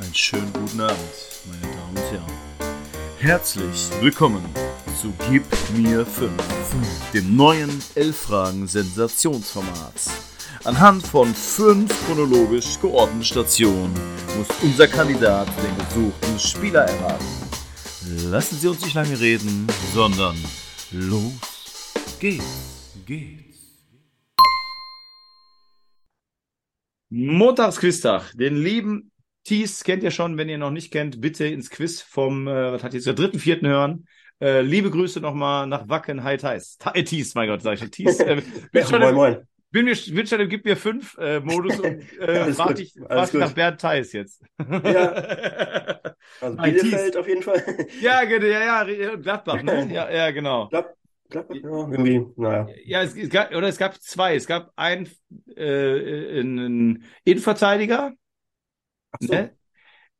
Einen schönen guten Abend, meine Damen und Herren. Herzlich willkommen zu Gib mir 5, dem neuen 11-Fragen-Sensationsformat. Anhand von fünf chronologisch geordneten Stationen muss unser Kandidat den gesuchten Spieler erraten. Lassen Sie uns nicht lange reden, sondern los geht's, geht's. Montagsquiztag. Den lieben Thies kennt ihr schon. Wenn ihr noch nicht kennt, bitte ins Quiz vom, äh, was hat jetzt der dritten, vierten hören. Äh, liebe Grüße nochmal nach Wacken, Hi Thais. Äh, mein Gott, sag ich. Thies. Äh, bin schon moin, moin. bin mir, bin schon im Gib mir fünf äh, Modus und äh, warte gut, ich, warte ich nach Bernd Thais jetzt. Ja. Also Bielefeld auf jeden Fall. ja, genau, ja, ja, Gladbach, ne? Ja, ja, genau. Glaub, glaub, ja, irgendwie, naja. Ja, es, es gab, oder es gab zwei. Es gab einen, äh, einen Innenverteidiger, so. ne?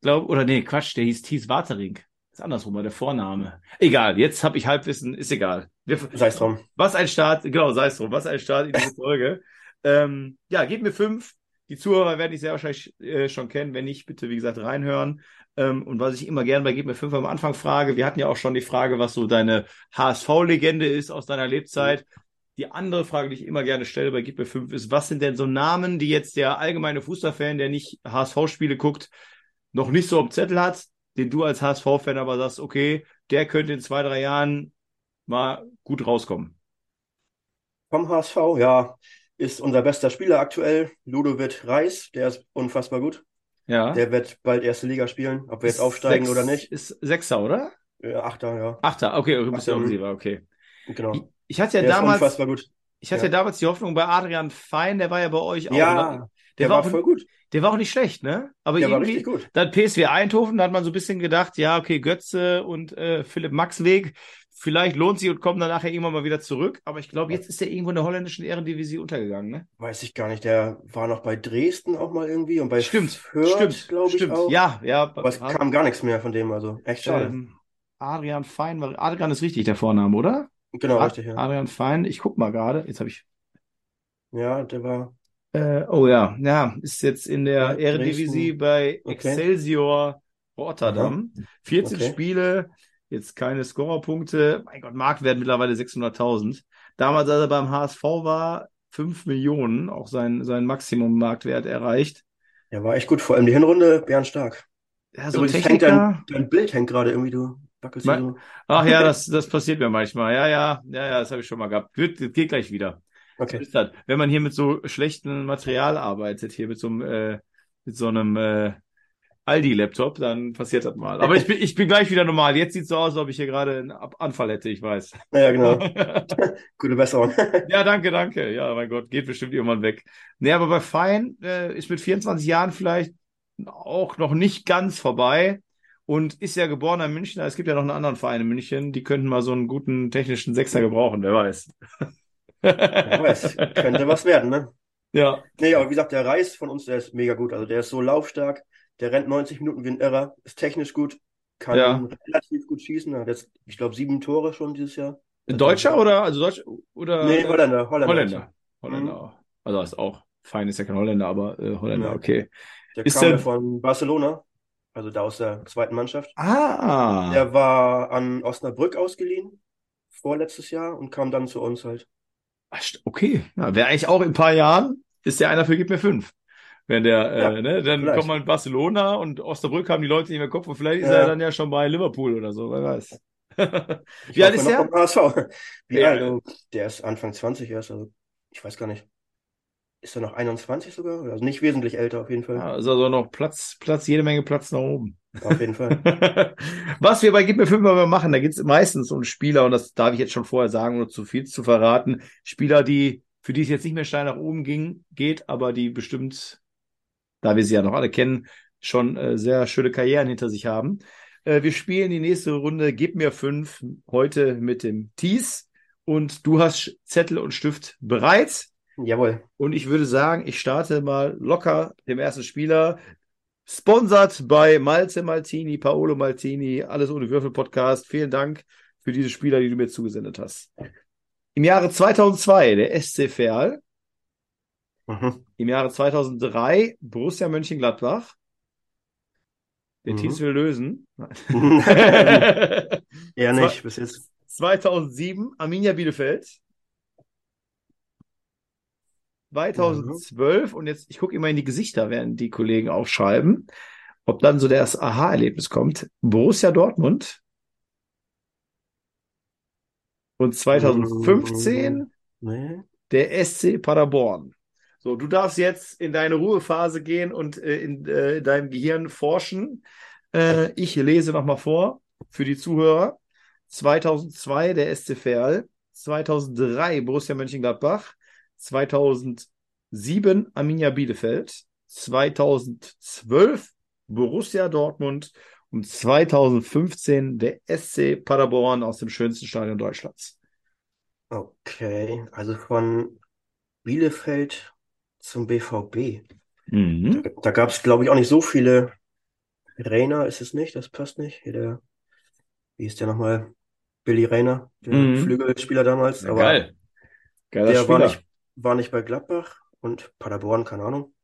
Glaub, oder nee, Quatsch, der hieß Thies Watering. ist andersrum, war der Vorname. Egal, jetzt habe ich Halbwissen, ist egal. Sei es drum. was ein Start, genau, sei es drum, was ein Start in diese Folge. ähm, ja, gebt mir fünf. Die Zuhörer werden ich sehr wahrscheinlich äh, schon kennen. Wenn nicht, bitte, wie gesagt, reinhören. Ähm, und was ich immer gerne bei Gib mir fünf am Anfang frage, wir hatten ja auch schon die Frage, was so deine HSV-Legende ist aus deiner Lebzeit. Die andere Frage, die ich immer gerne stelle bei Gib mir fünf, ist, was sind denn so Namen, die jetzt der allgemeine Fußballfan, der nicht HSV-Spiele guckt, noch nicht so am Zettel hat, den du als HSV-Fan aber sagst, okay, der könnte in zwei, drei Jahren mal gut rauskommen. Vom HSV, ja, ist unser bester Spieler aktuell, Ludovic Reis. Der ist unfassbar gut. Ja. Der wird bald erste Liga spielen, ob wir jetzt Ist aufsteigen sechs- oder nicht. Ist Sechser, oder? Ja, Achter, ja. Achter, okay, du bist ja offensiver, okay. Genau. Ich, hatte ja Der damals, ich hatte ja. ja. damals die Hoffnung bei Adrian Fein, der war ja bei euch auch. Ja, ne? der, war war auch- voll gut. Der war auch nicht schlecht, ne? Aber Der war irgendwie, gut. dann PSW Eindhoven, da hat man so ein bisschen gedacht, ja, okay, Götze und äh, Philipp Maxweg, vielleicht lohnt sich und kommt dann nachher irgendwann mal wieder zurück. Aber ich glaube, jetzt ist er irgendwo in der holländischen Ehrendivisie untergegangen, ne? Weiß ich gar nicht. Der war noch bei Dresden auch mal irgendwie und bei Stimmt, Fürth, stimmt, glaube ich stimmt. auch. Ja, ja. Aber es kam gar nichts mehr von dem, also echt schade. ähm, Adrian Fein, war, Adrian ist richtig der Vorname, oder? Genau, Ad- richtig, ja. Adrian Fein, ich guck mal gerade, jetzt habe ich Ja, der war. Äh, oh ja, ja, ist jetzt in der Ja, Eredivisie bei Okay. Excelsior Rotterdam. 14 Okay. Spiele, jetzt keine Scorerpunkte. Mein Gott, Marktwert mittlerweile 600.000. Damals, als er beim HSV war, 5 Millionen, auch sein, sein Maximum-Marktwert erreicht. Der war echt gut, vor allem die Hinrunde, Bernstark. Ja, so Übrigens hängt Techniker. dein, dein Bild hängt gerade irgendwie, du wackelst Mein- so. Ach ja, das, das passiert mir manchmal. Ja, ja, ja, ja, das habe ich schon mal gehabt. Wird, geht gleich wieder. Okay. das? Wenn man hier mit so schlechtem Material arbeitet, hier mit so einem, äh, mit so einem äh, Aldi-Laptop, dann passiert das mal. Aber ich bin, ich bin gleich wieder normal. Jetzt sieht so aus, als ob ich hier gerade einen Anfall hätte, ich weiß. Naja, genau. Gute Besserung. ja, danke, danke. Ja, mein Gott, geht bestimmt irgendwann weg. Nee, aber bei Fein äh, ist mit 24 Jahren vielleicht auch noch nicht ganz vorbei und ist ja geborener Münchner. Es gibt ja noch einen anderen Verein in München, die könnten mal so einen guten technischen Sechser gebrauchen, wer weiß. Wer weiß, könnte was werden, ne? Ja, Nee, aber wie gesagt, der Reis von uns, der ist mega gut. Also der ist so laufstark, der rennt 90 Minuten wie ein Irrer, ist technisch gut, kann Ja. relativ gut schießen. Hat jetzt, ich glaube, sieben Tore schon dieses Jahr. Deutscher oder also Deutsch oder Nee, Holländer, Holländer. Holländer. Holländer. Also ist auch fein ist ja kein Holländer, aber äh, Holländer, Ja. okay. Der Ist kam der- von Barcelona, also da aus der zweiten Mannschaft. Ah. Der war an Osnabrück ausgeliehen, vorletztes Jahr, und kam dann zu uns halt. St- Okay. Ja, Wäre eigentlich auch in ein paar Jahren, ist der einer für Gib mir fünf. Wenn der, Ja, äh, ne, dann vielleicht. kommt man in Barcelona und Osnabrück haben die Leute nicht mehr Kopf und vielleicht ist Ja. er dann ja schon bei Liverpool oder so, wer weiß. Wie alt ist er? vom HSV. Wie Ja. alt? Oh, Der ist Anfang 20 erst, also ich weiß gar nicht. Ist er noch 21 sogar? Also nicht wesentlich älter auf jeden Fall. Ja, ist also noch Platz, Platz, jede Menge Platz nach oben. Auf jeden Fall. Was wir bei Gib mir fünf mal machen, da geht es meistens um Spieler, und das darf ich jetzt schon vorher sagen, ohne zu viel zu verraten. Spieler, die, für die es jetzt nicht mehr steil nach oben ging, geht, aber die bestimmt, da wir sie ja noch alle kennen, schon äh, sehr schöne Karrieren hinter sich haben. Äh, wir spielen die nächste Runde Gib mir fünf heute mit dem Tees und du hast Zettel und Stift bereit. Jawohl. Und ich würde sagen, ich starte mal locker dem ersten Spieler. Sponsert bei Malte Maltini, Paolo Maltini, alles ohne Würfel Podcast. Vielen Dank für diese Spieler, die du mir zugesendet hast. Im Jahre 2002 der SC Verl, Mhm. im Jahre 2003 Borussia Mönchengladbach, Den Mhm. Teams will lösen. Eher nicht, bis jetzt. 2007 Arminia Bielefeld. 2012 und jetzt, ich gucke immer in die Gesichter, während die Kollegen aufschreiben, ob dann so das Aha-Erlebnis kommt. Borussia Dortmund. Und 2015 Nee. der SC Paderborn. So, du darfst jetzt in deine Ruhephase gehen und äh, in äh, deinem Gehirn forschen. Äh, ich lese nochmal vor für die Zuhörer. 2002 der SC Verl, 2003 Borussia Mönchengladbach, 2007 Arminia Bielefeld, 2012 Borussia Dortmund und 2015 der SC Paderborn aus dem schönsten Stadion Deutschlands. Okay, also von Bielefeld zum BVB. Mhm. Da, da gab es, glaube ich, auch nicht so viele. Rainer ist es nicht, das passt nicht. Hier der, wie ist der nochmal? Billy Rainer, der Mhm. Flügelspieler damals. Ja, aber geil. Geiler der war Spieler. nicht, war nicht bei Gladbach und Paderborn, keine Ahnung.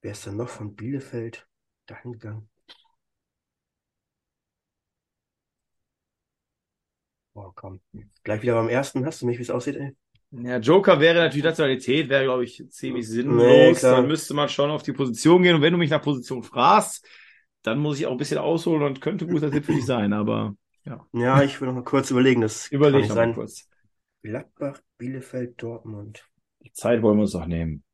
Wer ist denn noch von Bielefeld dahin gegangen? Boah, komm. Gleich wieder beim ersten. Hast du mich, wie es aussieht, ey? Ja, Joker wäre natürlich Nationalität, wäre, glaube ich, ziemlich Nee, sinnlos. klar. Dann müsste man schon auf die Position gehen. Und wenn du mich nach Position fragst, dann muss ich auch ein bisschen ausholen und könnte ein guter Tipp für dich sein. Aber Ja, ich will noch mal kurz überlegen. Das kann überleg nicht noch mal sein. kurz. Gladbach, Bielefeld, Dortmund. Die Zeit wollen wir uns doch nehmen.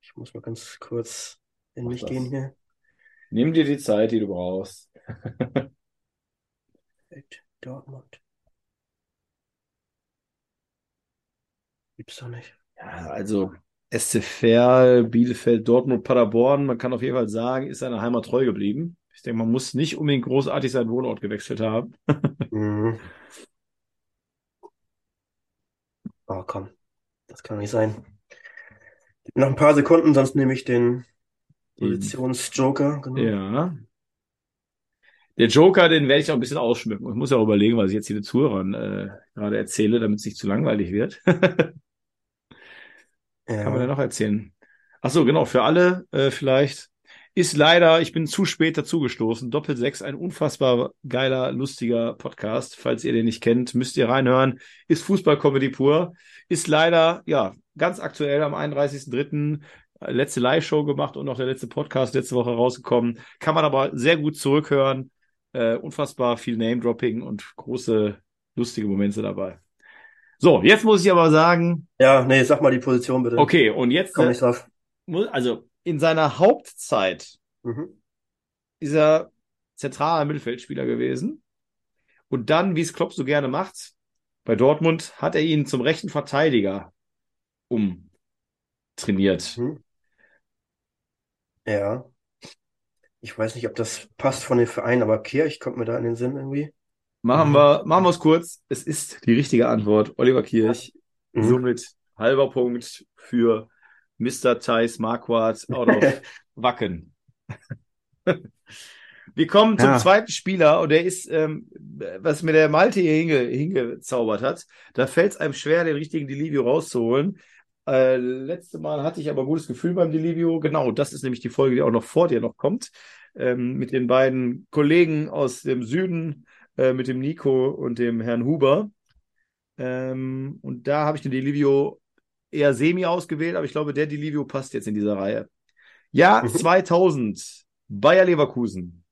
Ich muss mal ganz kurz in Mach mich das. gehen hier. Nimm dir die Zeit, die du brauchst. Bielefeld, Dortmund. Gibt's doch nicht. Ja, also SC Verl, Bielefeld, Dortmund, Paderborn, man kann auf jeden Fall sagen, ist seiner Heimat treu geblieben. Ich denke, man muss nicht unbedingt großartig seinen Wohnort gewechselt haben. Mhm. Oh, komm. Das kann nicht sein. Noch ein paar Sekunden, sonst nehme ich den Positionsjoker. Genau. Ja. Der Joker, den werde ich auch ein bisschen ausschmücken. Ich muss ja auch überlegen, was ich jetzt hier den Zuhörern äh, gerade erzähle, damit es nicht zu langweilig wird. Ja. Kann man ja noch erzählen. Ach so, genau, für alle äh, vielleicht. Ist leider, ich bin zu spät dazugestoßen. Doppel 6, ein unfassbar geiler, lustiger Podcast. Falls ihr den nicht kennt, müsst ihr reinhören. Ist Fußball-Comedy pur. Ist leider, ja, ganz aktuell am 31.03. äh, letzte Live-Show gemacht und noch der letzte Podcast letzte Woche rausgekommen. Kann man aber sehr gut zurückhören. Äh, unfassbar viel Name-Dropping und große, lustige Momente dabei. So, jetzt muss ich aber sagen, Ja, nee, sag mal die Position bitte. okay, und jetzt Komm äh, nicht drauf. also in seiner Hauptzeit Mhm. ist er zentraler Mittelfeldspieler gewesen. Und dann, wie es Klopp so gerne macht, bei Dortmund hat er ihn zum rechten Verteidiger umtrainiert. Mhm. Ja. Ich weiß nicht, ob das passt von den Vereinen, aber Kirch kommt mir da in den Sinn irgendwie. Machen Mhm. wir, machen wir es kurz. Es ist die richtige Antwort. Oliver Kirch. Mhm. Somit halber Punkt für Mr. Thijs Marquardt out of Wacken. Wir kommen zum Ja. zweiten Spieler und der ist, ähm, was mir der Malte hier hinge, hingezaubert hat. Da fällt es einem schwer, den richtigen Delivio rauszuholen. Äh, letzte Mal hatte ich aber ein gutes Gefühl beim Delivio. Genau, das ist nämlich die Folge, die auch noch vor dir noch kommt. Ähm, mit den beiden Kollegen aus dem Süden, äh, mit dem Nico und dem Herrn Huber. Ähm, und da habe ich den Delivio eher semi ausgewählt, aber ich glaube, der Delivio passt jetzt in dieser Reihe. Jahr Mhm. 2000, Bayer Leverkusen.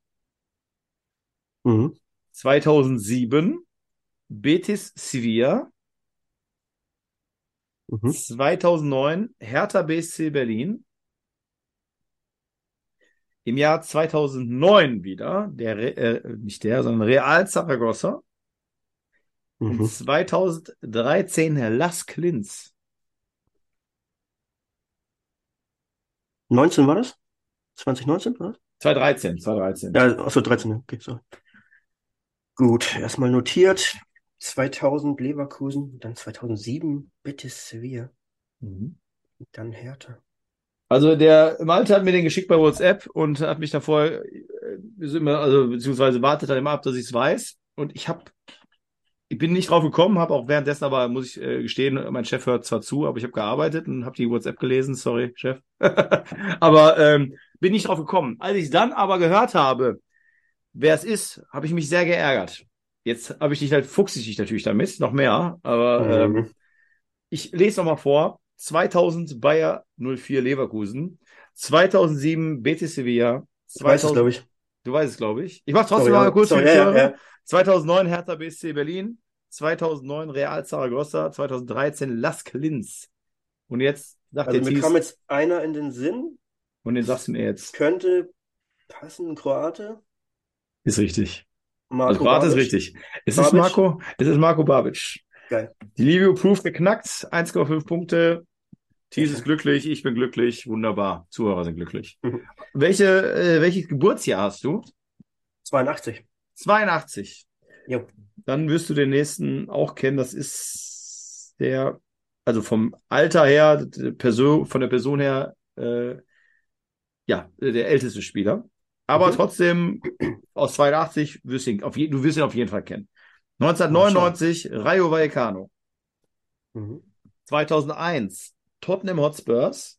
Mhm. 2007, Betis Sevilla. Mhm. 2009, Hertha BSC Berlin. Im Jahr 2009 wieder, der, äh, nicht der, sondern Real Zaragoza. Und Mhm. 2013 Las Klins. 19 war das? 2019, oder? 2013, 2013. Ja, achso, 13, okay, so. Gut, erstmal notiert. 2000 Leverkusen, dann 2007 Betis Sevilla, Mhm. dann Hertha. Also der Malte hat mir den geschickt bei WhatsApp und hat mich davor, äh, also beziehungsweise wartet dann immer ab, dass ich es weiß. Und ich habe, bin nicht drauf gekommen, habe auch währenddessen aber, muss ich äh, gestehen, mein Chef hört zwar zu, aber ich habe gearbeitet und habe die WhatsApp gelesen. Sorry, Chef. aber ähm, bin nicht drauf gekommen. Als ich dann aber gehört habe, wer es ist, habe ich mich sehr geärgert. Jetzt habe ich dich halt, fuchs ich dich natürlich damit, noch mehr, aber Mhm. ähm, ich lese noch mal vor. 2000 Bayer 04 Leverkusen, 2007 Betis Sevilla, Ich weiß es, 2000 glaube ich. Du weißt es, glaube ich. Ich mache trotzdem Sorry, mal kurz Sorry, ja, ja. 2009 Hertha BSC Berlin, 2009 Real Zaragoza, 2013 Las Klins. Und jetzt sagt Also mir Thies, kam jetzt einer in den Sinn, und den sagst du mir jetzt. könnte passen, Kroate. Ist richtig. Marco Also Kroate ist Babic. richtig. Es ist Babic? Marco, es ist Marco Babic. Geil. Die Livio Proof geknackt, 1,5 Punkte. Thies ist glücklich, ich bin glücklich, wunderbar. Zuhörer sind glücklich. Mhm. Welche, äh, welches Geburtsjahr hast du? 82. 82. Jo. Dann wirst du den nächsten auch kennen. Das ist der, also vom Alter her, der Person, von der Person her, äh, ja, der älteste Spieler. Aber Mhm. trotzdem aus 82 wirst du ihn auf je, du wirst ihn auf jeden Fall kennen. 1999 Rayo Vallecano. Mhm. 2001 Tottenham Hotspurs.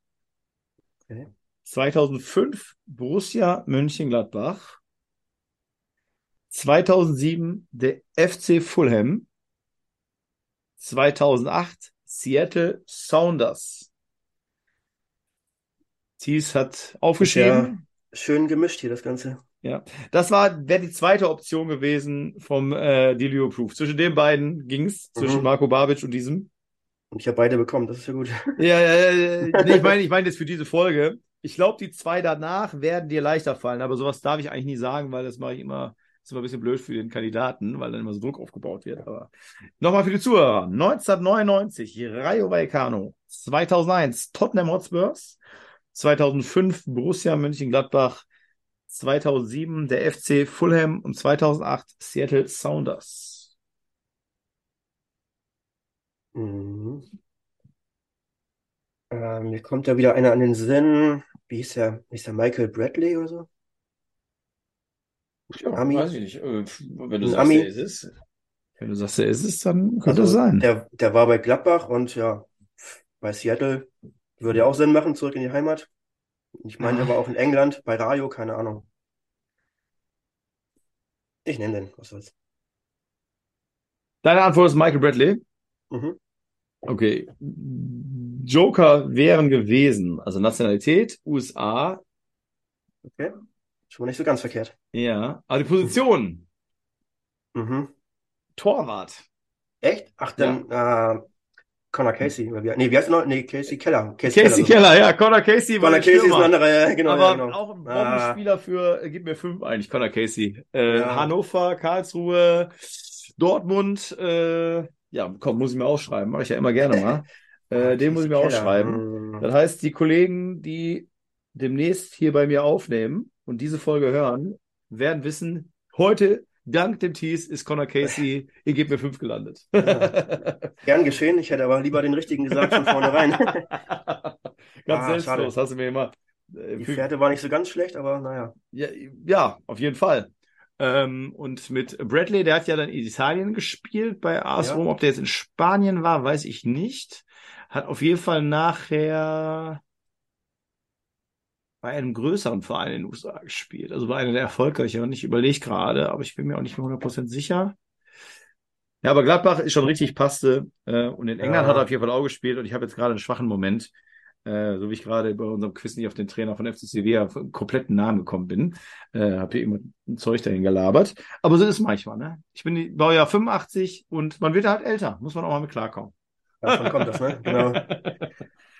Okay. 2005 Borussia Mönchengladbach. 2007 der FC Fulham. 2008 Seattle Sounders. Thies hat aufgeschrieben. Schön gemischt hier das Ganze. Das war wäre die zweite Option gewesen vom äh, Delio Proof. Zwischen den beiden ging's, zwischen Mhm. Marco Babic und diesem. Und ich habe beide bekommen, das ist ja gut. Ja, ja, ja, nee, ich meine, ich meine jetzt für diese Folge. Ich glaube, die zwei danach werden dir leichter fallen, aber sowas darf ich eigentlich nie sagen, weil das mache ich immer, ist immer ein bisschen blöd für den Kandidaten, weil dann immer so Druck aufgebaut wird. Aber nochmal für die Zuhörer. 1999 Rayo Vallecano, 2001 Tottenham Hotspurs, 2005 Borussia Mönchengladbach, 2007 der FC Fulham und 2008 Seattle Sounders. Mhm. Äh, mir kommt da wieder einer an den Sinn. Wie hieß der? Hieß der Michael Bradley oder so? Ja, Ami? weiß ich nicht. Äh, Wenn du sagst, Ami? er ist es, wenn du sagst, er ist es, dann könnte Also, es sein. Der, der war bei Gladbach und ja, bei Seattle würde ja auch Sinn machen, zurück in die Heimat. Ich meine, der war auch in England, bei Rayo, keine Ahnung. Ich nenne den, was soll's. Deine Antwort ist Michael Bradley. Mhm. Okay. Joker wären gewesen, also Nationalität, USA, Okay. Schon mal nicht so ganz verkehrt. ja, aber die Position, Mhm. Torwart. Echt? Ach, dann, äh, Connor Casey. Oder wie, nee, wie heißt noch? Nee, Casey Keller. Casey so. Keller, ja, Conor Casey Connor Casey ist ein Stürmer. anderer, ja, genau, aber ja, genau. auch ein Ah. Bombenspieler für, äh, gib mir fünf eigentlich, Conor Casey. Äh, Ja. Hannover, Karlsruhe, Dortmund, äh, ja, komm, muss ich mir aufschreiben, mache ich ja immer gerne mal. äh, den muss ich mir Casey Keller. aufschreiben. Das heißt, die Kollegen, die demnächst hier bei mir aufnehmen und diese Folge hören, werden wissen, heute, dank dem Tees, ist Conor Casey, ihr gebt mir fünf gelandet. Gern geschehen, ich hätte aber lieber den richtigen gesagt von vornherein. Ganz Ah, selbstlos, hast du mir immer. äh, Die Fährte war nicht so ganz schlecht, aber naja. Ja, ja, auf jeden Fall. Ähm, und mit Bradley, der hat ja dann in Italien gespielt bei AS Ja. Rom. Ob der jetzt in Spanien war, weiß ich nicht. Hat auf jeden Fall nachher bei einem größeren Verein in den USA gespielt. Also bei einer der erfolgreicheren. Ich überlege gerade, aber ich bin mir auch nicht mehr 100% sicher. Ja, aber Gladbach ist schon richtig passte. Äh, und in England Ja. hat er auf jeden Fall auch gespielt. Und ich habe jetzt gerade einen schwachen Moment. Äh, so wie ich gerade bei unserem Quiz nicht auf den Trainer von FC Sevilla kompletten Namen gekommen bin. Äh, habe hier immer ein Zeug dahin gelabert. Aber so ist es manchmal, ne? Ich bin Baujahr 85 und man wird halt älter. Muss man auch mal mit klarkommen. Davon kommt das, ne? Genau.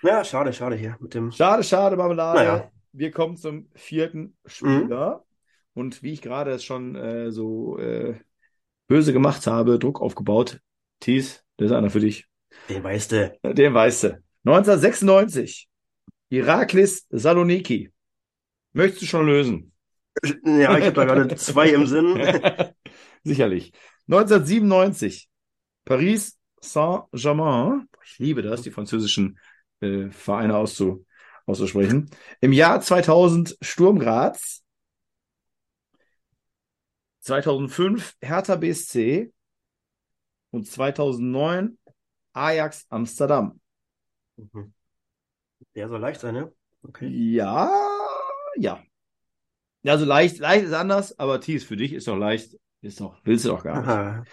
Ja, schade, schade hier mit dem. Schade, schade, Marmelade. Naja. Wir kommen zum vierten Spieler. Und wie ich gerade es schon äh, so äh, böse gemacht habe, Druck aufgebaut. Thies, das ist einer für dich. Den weißt du. Den weißt du. 1996. Iraklis Saloniki. Möchtest du schon lösen? Ja, ich habe da gerade zwei im Sinn. Sicherlich. 1997. Paris Saint-Germain. Ich liebe das, die französischen äh, Vereine auszu, auszusprechen. Im Jahr 2000 Sturm Graz. 2005 Hertha BSC. und 2009 Ajax Amsterdam. Mhm. Der soll leicht sein, ne? Okay. Ja, ja. Also leicht, leicht ist anders, aber Thies, für dich ist doch leicht, ist doch, willst du doch gar nicht. Aha.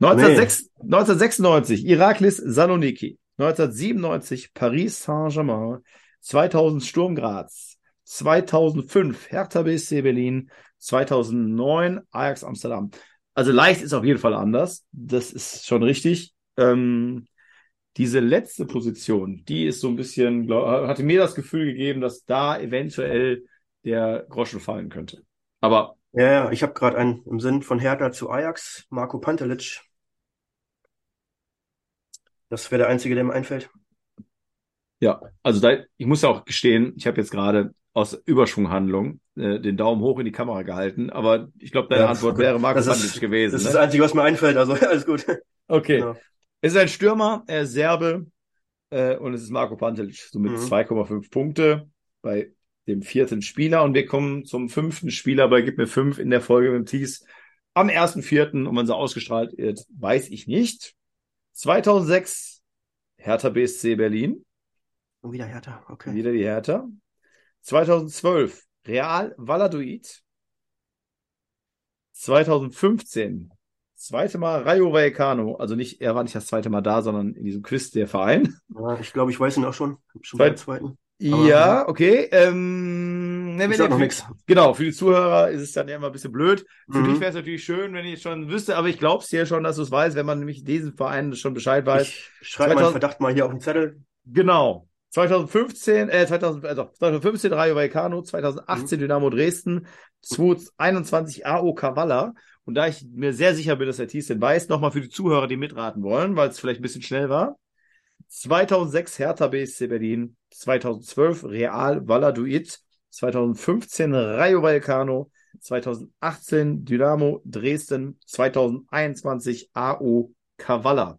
1906, 1996 Iraklis Saloniki, 1997 Paris Saint-Germain, 2000 Sturm Graz, 2005 Hertha BSC Berlin, 2009 Ajax Amsterdam. Also leicht ist auf jeden Fall anders, das ist schon richtig. Ähm, diese letzte Position, die ist so ein bisschen, glaub, hatte mir das Gefühl gegeben, dass da eventuell der Groschen fallen könnte. Aber Ja, ich habe gerade einen im Sinn von Hertha zu Ajax, Marco Pantelic. Das wäre der einzige, der mir einfällt. Ja, also da, ich muss ja auch gestehen, ich habe jetzt gerade aus Überschwunghandlung äh, den Daumen hoch in die Kamera gehalten, aber ich glaube, deine Ja, Antwort wäre ist- Pantelic gewesen. Das ist ne? das Einzige, was mir einfällt, also alles gut. Okay. Genau. Es ist ein Stürmer, er ist Serbe äh, und es ist Marco Pantelic, somit Mhm. 2,5 Punkte bei dem vierten Spieler. Und wir kommen zum fünften Spieler bei Gib mir fünf in der Folge mit dem Thies am 1.4. Und wann sie ausgestrahlt wird, weiß ich nicht. 2006 Hertha BSC Berlin, Und wieder Hertha, okay. wieder die Hertha. 2012 Real Valladolid. 2015 zweite Mal Rayo Vallecano, also nicht, er war nicht das zweite Mal da, sondern in diesem Quiz der Verein. Ja, ich glaube, ich weiß ihn auch schon. Schon beim zweiten. Aber- ja, okay. Ähm, ne, wenn ihr- noch nichts. Genau, für die Zuhörer ist es dann ja immer ein bisschen blöd. Für Mhm. dich wäre es natürlich schön, wenn ich es schon wüsste, aber ich glaube es dir schon, dass du es weißt, wenn man nämlich diesen Verein schon Bescheid weiß. Ich schreibe meinen 2000 Verdacht mal hier auf den Zettel. Genau. 2015, äh, 2000, also 2015 Rayo Vallecano, 2018 Dynamo Dresden, 2021 AO Kavala. Und da ich mir sehr sicher bin, dass der Thies den weiß, nochmal für die Zuhörer, die mitraten wollen, weil es vielleicht ein bisschen schnell war. 2006 Hertha BSC Berlin, 2012 Real Valladolid, 2015 Rayo Vallecano, 2018 Dynamo Dresden, 2021 AO Kavala.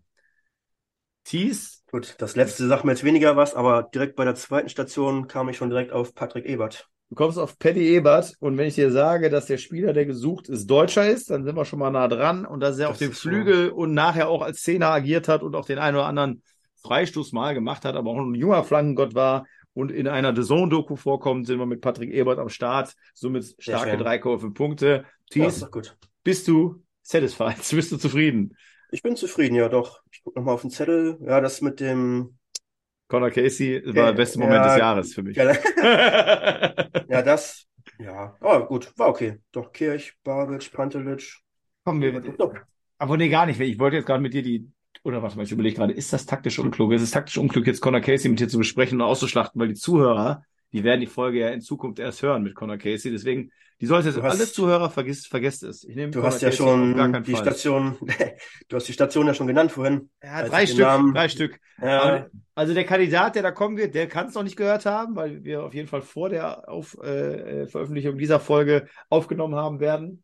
Thies, Gut, das letzte sagt mir jetzt weniger was, aber direkt bei der zweiten Station kam ich schon direkt auf Patrick Ebert. Du kommst auf Paddy Ebert und wenn ich dir sage, dass der Spieler, der gesucht ist, Deutscher ist, dann sind wir schon mal nah dran und dass er Das auf dem ist so. Flügel und nachher auch als Zehner agiert hat und auch den einen oder anderen Freistoß mal gemacht hat, aber auch ein junger Flankengott war und in einer The Zone-Doku vorkommt, sind wir mit Patrick Ebert am Start, somit starke. 3,5 Punkte. Ja, Thies, gut. bist du satisfied? Bist du zufrieden? Ich bin zufrieden, ja doch. Ich gucke nochmal auf den Zettel. Ja, das mit dem. Conor Casey war der beste Moment Ja, des Jahres für mich. Ja, das. Ja, oh, gut, war okay. Doch, Kirch, Babic, Pantelic. Kommen wir, Doch. Aber nee, gar nicht. Ich wollte jetzt gerade mit dir die, oder warte mal, ich überlege gerade, ist das taktisch unklug? Ist es taktisch unklug, jetzt Conor Casey mit dir zu besprechen und auszuschlachten, weil die Zuhörer, die werden die Folge ja in Zukunft erst hören mit Conor Casey. Deswegen, die sollte jetzt hast- alle Zuhörer vergisst, vergesst es. Ich nehme Du Conor hast ja Casey gar schon die Fall. Station, du hast die Station ja schon genannt vorhin. Ja, drei Stück, Namen- drei Stück. Ja, also der Kandidat, der da kommen wird, der kann es noch nicht gehört haben, weil wir auf jeden Fall vor der auf, äh, äh, Veröffentlichung dieser Folge aufgenommen haben werden.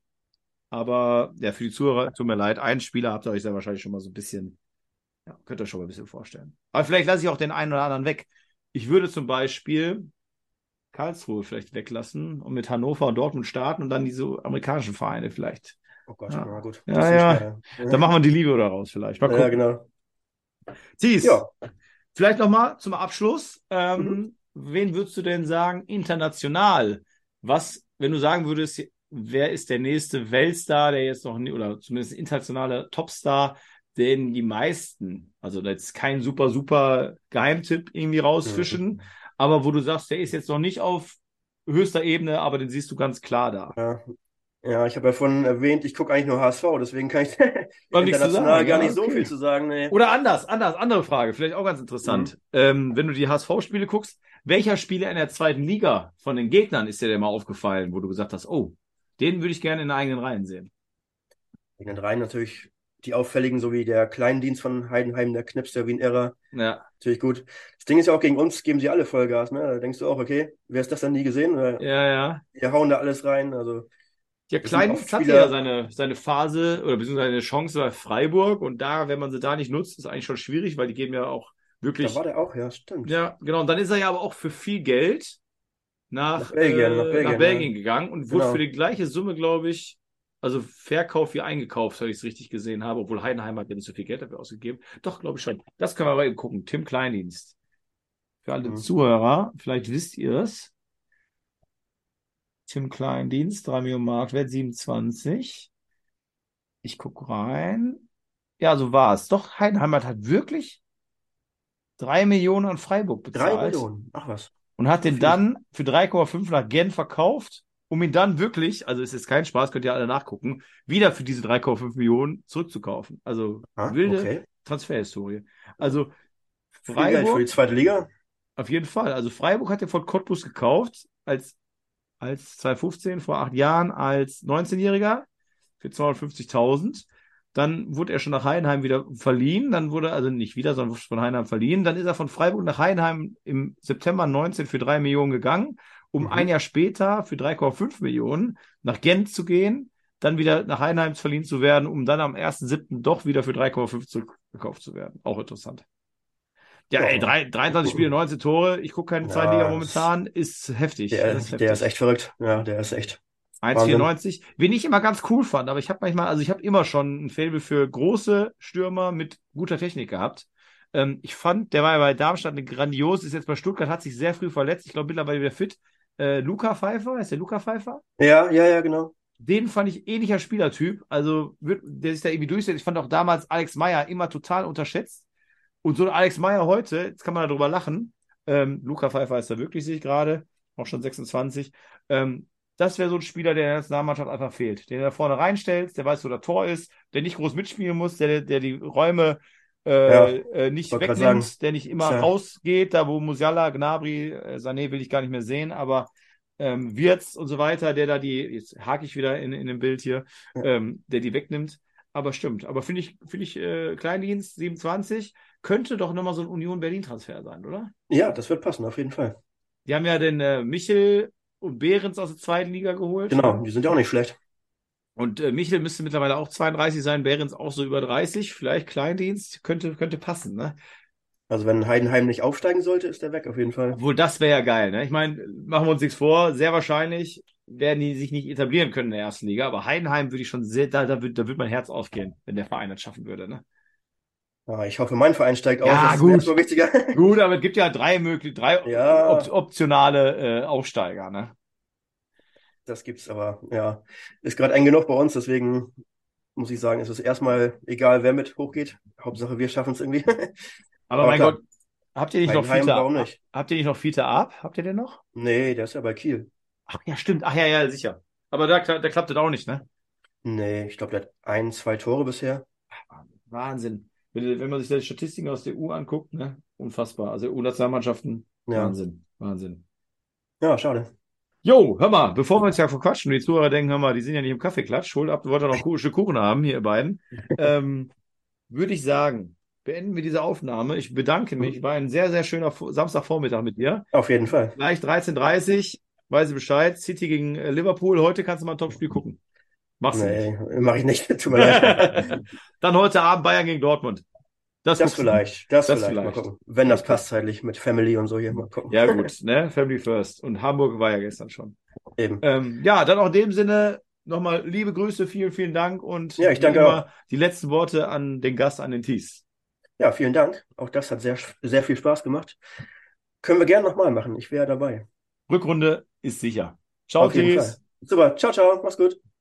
Aber ja, für die Zuhörer, tut mir leid, einen Spieler habt ihr euch sehr wahrscheinlich schon mal so ein bisschen, ja, könnt ihr euch schon mal ein bisschen vorstellen. Aber vielleicht lasse ich auch den einen oder anderen weg. Ich würde zum Beispiel Karlsruhe vielleicht weglassen und mit Hannover und Dortmund starten und dann diese amerikanischen Vereine vielleicht. oh Gott, Ja. gut. Ja, ja. Da machen wir die Liebe daraus vielleicht. Mal Ja, genau. Thies, Ja, Vielleicht nochmal zum Abschluss. Ähm, Mhm. Wen würdest du denn sagen, international? Was, wenn du sagen würdest, wer ist der nächste Weltstar, der jetzt noch, nie, oder zumindest internationaler Topstar, den die meisten, also da ist kein super, super Geheimtipp irgendwie rausfischen, aber wo du sagst, der ist jetzt noch nicht auf höchster Ebene, aber den siehst du ganz klar da. ja. Ja, ich habe ja vorhin erwähnt, ich gucke eigentlich nur HSV, deswegen kann ich international sagen, gar ja, nicht so okay. viel zu sagen. Nee. Oder anders, anders, andere Frage, vielleicht auch ganz interessant. Ähm, wenn du die HSV-Spiele guckst, welcher Spieler in der zweiten Liga von den Gegnern ist dir denn mal aufgefallen, wo du gesagt hast, oh, den würde ich gerne in den eigenen Reihen sehen? In den Reihen natürlich die auffälligen, so wie der Kleindienst von Heidenheim, der Knips, der Wien Errer, Ja, natürlich gut. Das Ding ist ja auch, gegen uns geben sie alle Vollgas, ne? Da denkst du auch, okay, wer ist das denn nie gesehen? Oder ja, ja. wir hauen da alles rein, also Ja, Kleindienst hatte ja seine, seine Phase oder beziehungsweise eine Chance bei Freiburg und da, wenn man sie da nicht nutzt, ist eigentlich schon schwierig, weil die geben ja auch wirklich. da war der auch, ja, stimmt. Ja, genau. Und dann ist er ja aber auch für viel Geld nach, Nach Belgien, äh, nach Belgien, nach Belgien ja. gegangen und wurde Genau. für die gleiche Summe, glaube ich, Also Verkauf wie eingekauft, wenn ich es richtig gesehen habe, obwohl Heidenheim hat ja nicht so viel Geld dafür ausgegeben. Doch, glaube ich schon. Das können wir mal eben gucken. Tim Kleindienst. Für alle Mhm. Zuhörer, vielleicht wisst ihr es. Tim Kleindienst, 3 Millionen Marktwert, 27. Ich gucke rein. Ja, so war es. Doch, Heidenheim hat halt wirklich 3 Millionen an Freiburg Drei bezahlt Millionen. Ach was. und hat den dann für 3,5 nach Genf verkauft, um ihn dann wirklich, also es ist kein Spaß, könnt ihr alle nachgucken, wieder für diese 3,5 Millionen zurückzukaufen. Also Ah, wilde okay. Transferhistorie. Also Geld für die Freiburg, zweite Liga. auf jeden Fall. Also Freiburg hat er von Cottbus gekauft, als, als 2015, vor acht Jahren, als 19-Jähriger für 250.000. Dann wurde er schon nach Heidenheim wieder verliehen. Dann wurde, also nicht wieder, sondern von Heidenheim verliehen. Dann ist er von Freiburg nach Heidenheim im September 19 für drei Millionen gegangen, um Mhm. ein Jahr später für 3,5 Millionen nach Gent zu gehen, dann wieder nach Heidenheim verliehen zu werden, um dann am 1.7. doch wieder für 3,5 zurückgekauft zu werden. Auch interessant. Ja, Ja. ey, drei, 23 Spiele, 19 Tore. Ich gucke keine Ja, zweite Liga das- momentan. Ist heftig. Der, ist der heftig. ist echt verrückt. Ja, der ist echt. 1,94. Wen ich immer ganz cool fand, aber ich habe manchmal, also ich habe immer schon ein Faible für große Stürmer mit guter Technik gehabt. Ähm, ich fand, der war ja bei Darmstadt eine grandios, ist jetzt bei Stuttgart, hat sich sehr früh verletzt. Ich glaube mittlerweile wieder fit. Äh, Luca Pfeiffer, ist der Luca Pfeiffer? Ja, ja, ja, genau. Den fand ich ähnlicher Spielertyp, also der sich da irgendwie durchsetzt. Ich fand auch damals Alex Meyer immer total unterschätzt. Und so ein Alex Meyer heute, jetzt kann man darüber lachen. Ähm, Luca Pfeiffer ist da wirklich, sehe ich gerade, auch schon 26. Ähm, das wäre so ein Spieler, der in der Nationalmannschaft einfach fehlt. Den du da vorne reinstellst, der weiß, wo der Tor ist, der nicht groß mitspielen muss, der, der die Räume äh, Ja, äh, nicht wegnimmt, sagen. der nicht immer Tja. rausgeht, da wo Musiala, Gnabry, äh, Sané will ich gar nicht mehr sehen, aber ähm, Wirtz und so weiter, der da die, jetzt hake ich wieder in, in dem Bild hier, Ja. ähm, der die wegnimmt. Aber stimmt. Aber finde ich, finde ich, äh, Kleindienst 27 könnte doch nochmal so ein Union Berlin-Transfer sein, oder? Ja, das wird passen, auf jeden Fall. Die haben ja den äh, Michel und Behrens aus der zweiten Liga geholt. Genau, die sind ja auch nicht schlecht. Und äh, Michel müsste mittlerweile auch 32 sein, Behrens auch so über 30. Vielleicht Kleindienst könnte, könnte passen, ne? Also wenn Heidenheim nicht aufsteigen sollte, ist der weg, auf jeden Fall. Obwohl, das wäre ja geil, ne? Ich meine, machen wir uns nichts vor, sehr wahrscheinlich werden die sich nicht etablieren können in der ersten Liga, aber Heidenheim würde ich schon sehr, da, da, würde, da würde mein Herz aufgehen, wenn der Verein das schaffen würde, ne? Ja, ich hoffe, mein Verein steigt auf. Ja, das ist gut. erstmal wichtiger. Gut, aber es gibt ja drei mögliche, drei Ja. op optionale äh, Aufsteiger, ne? Das gibt's aber, ja. Ist gerade eng genug bei uns, deswegen muss ich sagen, ist es erstmal egal, wer mit hochgeht. Hauptsache, wir schaffen es irgendwie. Aber Aber mein klar. Gott, habt ihr nicht noch warum Ab? nicht? Habt ihr nicht noch Fiete Ab? Habt ihr den noch? Nee, der ist ja bei Kiel. Ach ja, stimmt. Ach ja, ja, sicher. Aber da, da klappt das auch nicht, ne? Nee, ich glaube, der hat ein, zwei Tore bisher. Wahnsinn. Wenn, wenn man sich die Statistiken aus der EU anguckt, ne? Unfassbar. Also EU-Nationalmannschaften, Ja, Wahnsinn, Wahnsinn. ja, schade. Jo, hör mal, bevor wir uns ja verquatschen und die Zuhörer denken, hör mal, die sind ja nicht im Kaffeeklatsch, holt ab, wollt ihr noch Stück Kuchen haben, hier ihr beiden, ähm, würde ich sagen, beenden wir diese Aufnahme. Ich bedanke mich, war ein sehr, sehr schöner Vo- Samstagvormittag mit dir. Auf jeden Fall. Gleich 13.30 weiß ich Bescheid, City gegen äh, Liverpool, heute kannst du mal ein Topspiel gucken. Machst du nicht. Nee, mache ich nicht. Tut mir leid. Dann heute Abend Bayern gegen Dortmund. Das, Das vielleicht. Das, Das vielleicht. Mal vielleicht. gucken. Wenn das passt zeitlich mit Family und so hier. Mal gucken. Ja, gut, ne? Family First. Und Hamburg war ja gestern schon. Eben. Ähm, ja, dann auch in dem Sinne nochmal liebe Grüße, vielen, vielen Dank und Ja, ich danke immer die letzten Worte an den Gast, an den Thies. Ja, vielen Dank. Auch das hat sehr, sehr viel Spaß gemacht. Können wir gerne nochmal machen. Ich wäre dabei. Rückrunde ist sicher. Ciao, Auf jeden Thies. Fall. Super. Ciao, ciao. Mach's gut.